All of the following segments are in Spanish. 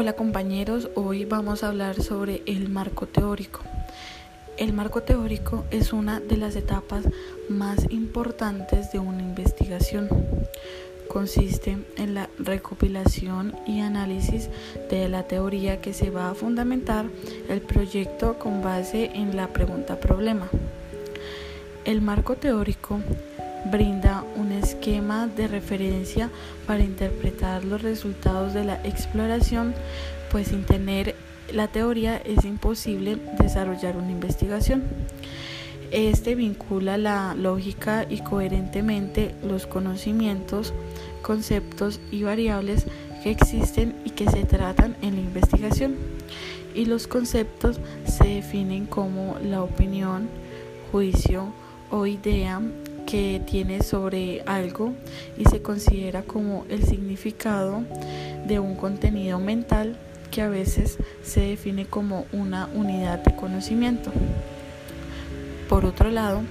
Hola compañeros, hoy vamos a hablar sobre el marco teórico. El marco teórico es una de las etapas más importantes de una investigación. Consiste en la recopilación y análisis de la teoría que se va a fundamentar el proyecto con base en la pregunta problema. El marco teórico brinda esquema de referencia para interpretar los resultados de la exploración, pues sin tener la teoría es imposible desarrollar una investigación. Este vincula la lógica y coherentemente los conocimientos, conceptos y variables que existen y que se tratan en la investigación. Y los conceptos se definen como la opinión, juicio o idea que tiene sobre algo y se considera como el significado de un contenido mental que a veces se define como una unidad de conocimiento. Por otro lado,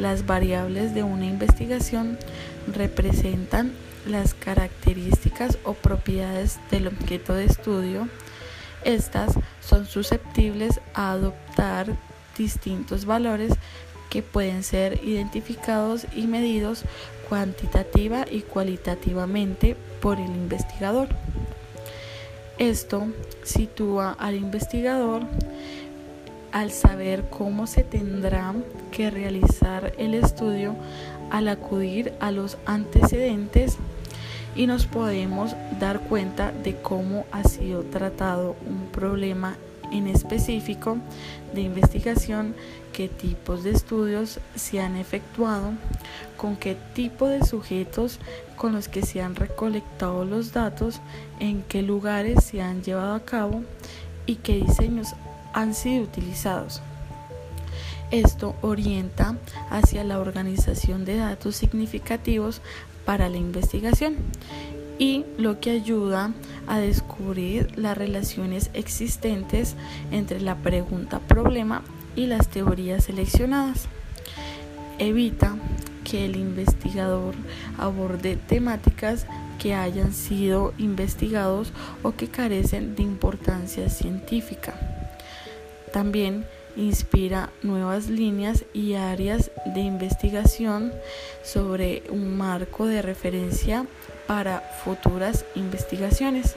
las variables de una investigación representan las características o propiedades del objeto de estudio. Estas son susceptibles a adoptar distintos valores que pueden ser identificados y medidos cuantitativa y cualitativamente por el investigador. Esto sitúa al investigador al saber cómo se tendrá que realizar el estudio al acudir a los antecedentes y nos podemos dar cuenta de cómo ha sido tratado un problema en específico de investigación, qué tipos de estudios se han efectuado, con qué tipo de sujetos con los que se han recolectado los datos, en qué lugares se han llevado a cabo y qué diseños han sido utilizados. Esto orienta hacia la organización de datos significativos para la investigación y lo que ayuda a descubrir las relaciones existentes entre la pregunta problema y las teorías seleccionadas. Evita que el investigador aborde temáticas que hayan sido investigados o que carecen de importancia científica. También inspira nuevas líneas y áreas de investigación sobre un marco de referencia para futuras investigaciones.